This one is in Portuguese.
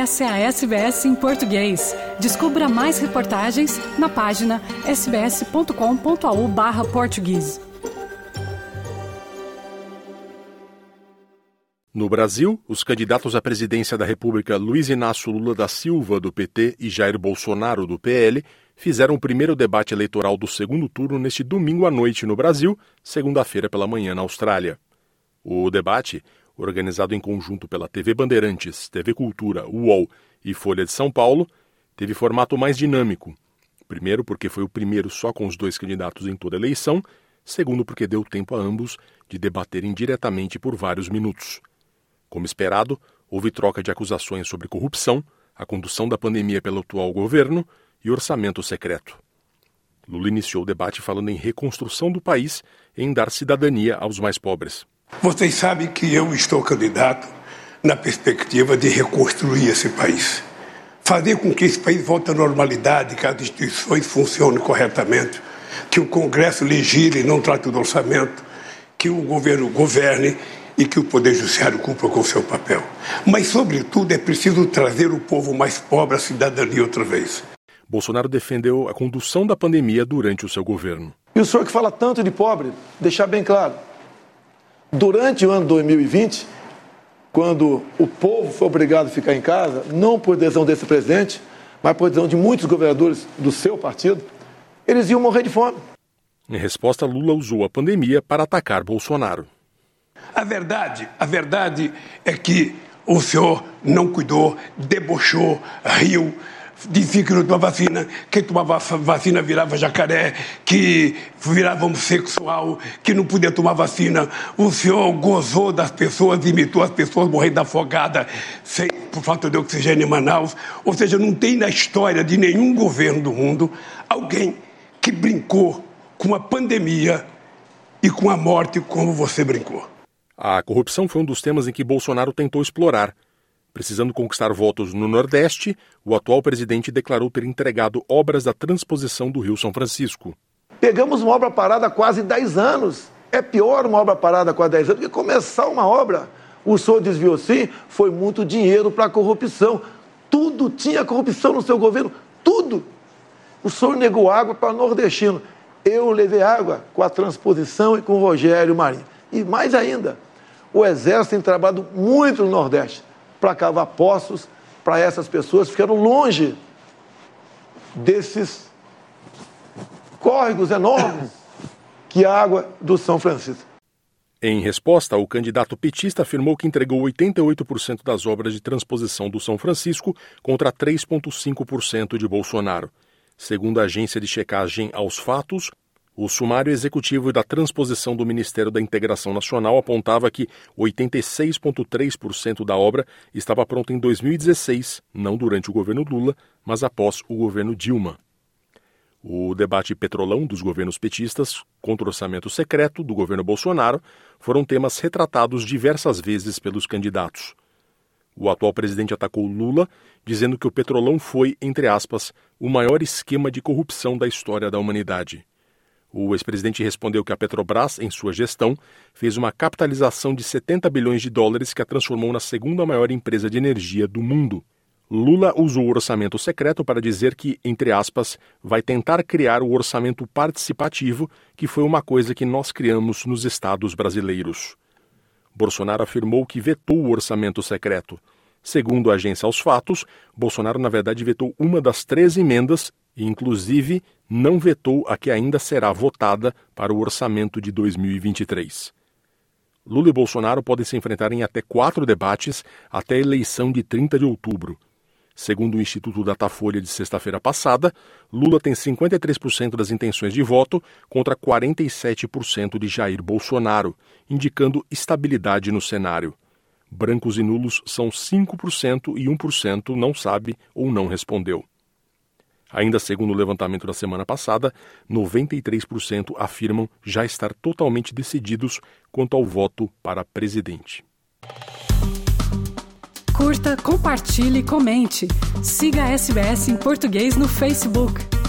Essa é a SBS em português. Descubra mais reportagens na página sbs.com.au/português. No Brasil, os candidatos à presidência da República Luiz Inácio Lula da Silva, do PT, e Jair Bolsonaro, do PL, fizeram o primeiro debate eleitoral do segundo turno neste domingo à noite no Brasil, segunda-feira pela manhã na Austrália. O debate, organizado em conjunto pela TV Bandeirantes, TV Cultura, UOL e Folha de São Paulo, teve formato mais dinâmico. Primeiro, porque foi o primeiro só com os dois candidatos em toda a eleição, segundo, porque deu tempo a ambos de debaterem diretamente por vários minutos. Como esperado, houve troca de acusações sobre corrupção, a condução da pandemia pelo atual governo e orçamento secreto. Lula iniciou o debate falando em reconstrução do país e em dar cidadania aos mais pobres. Vocês sabem que eu estou candidato na perspectiva de reconstruir esse país. Fazer com que esse país volte à normalidade, que as instituições funcionem corretamente, que o Congresso legisle e não trate do orçamento, que o governo governe e que o Poder Judiciário cumpra com o seu papel. Mas, sobretudo, é preciso trazer o povo mais pobre à cidadania outra vez. Bolsonaro defendeu a condução da pandemia durante o seu governo. E o senhor que fala tanto de pobre, deixar bem claro, durante o ano 2020, quando o povo foi obrigado a ficar em casa, não por decisão desse presidente, mas por decisão de muitos governadores do seu partido, eles iam morrer de fome. Em resposta, Lula usou a pandemia para atacar Bolsonaro. A verdade, a verdade é que o senhor não cuidou, debochou, riu, dizia que não tomava vacina, quem tomava vacina virava jacaré, que virava homossexual, que não podia tomar vacina. O senhor gozou das pessoas, imitou as pessoas morrendo afogada sem, por falta de oxigênio em Manaus. Ou seja, não tem na história de nenhum governo do mundo alguém que brincou com a pandemia e com a morte como você brincou. A corrupção foi um dos temas em que Bolsonaro tentou explorar. Precisando conquistar votos no Nordeste, o atual presidente declarou ter entregado obras da transposição do Rio São Francisco. Pegamos uma obra parada há quase 10 anos. É pior uma obra parada há quase 10 anos do que começar uma obra. O senhor desviou sim, foi muito dinheiro para a corrupção. Tudo tinha corrupção no seu governo, tudo. O senhor negou água para nordestino. Eu levei água com a transposição e com o Rogério Marinho. E mais ainda, o Exército tem trabalhado muito no Nordeste para cavar poços para essas pessoas que ficaram longe desses córregos enormes que a água do São Francisco. Em resposta, o candidato petista afirmou que entregou 88% das obras de transposição do São Francisco contra 3,5% de Bolsonaro. Segundo a agência de checagem aos fatos, o sumário executivo da transposição do Ministério da Integração Nacional apontava que 86,3% da obra estava pronta em 2016, não durante o governo Lula, mas após o governo Dilma. O debate petrolão dos governos petistas contra o orçamento secreto do governo Bolsonaro foram temas retratados diversas vezes pelos candidatos. O atual presidente atacou Lula, dizendo que o petrolão foi, entre aspas, o maior esquema de corrupção da história da humanidade. O ex-presidente respondeu que a Petrobras, em sua gestão, fez uma capitalização de 70 bilhões de dólares que a transformou na segunda maior empresa de energia do mundo. Lula usou o orçamento secreto para dizer que, entre aspas, vai tentar criar o orçamento participativo, que foi uma coisa que nós criamos nos estados brasileiros. Bolsonaro afirmou que vetou o orçamento secreto. Segundo a agência Aos Fatos, Bolsonaro, na verdade, vetou uma das três emendas e, inclusive, não vetou a que ainda será votada para o orçamento de 2023. Lula e Bolsonaro podem se enfrentar em até quatro debates até a eleição de 30 de outubro. Segundo o Instituto Datafolha de sexta-feira passada, Lula tem 53% das intenções de voto contra 47% de Jair Bolsonaro, indicando estabilidade no cenário. Brancos e nulos são 5% e 1% não sabe ou não respondeu. Ainda segundo o levantamento da semana passada, 93% afirmam já estar totalmente decididos quanto ao voto para presidente. Curta, compartilhe, comente. Siga a SBS em português no Facebook.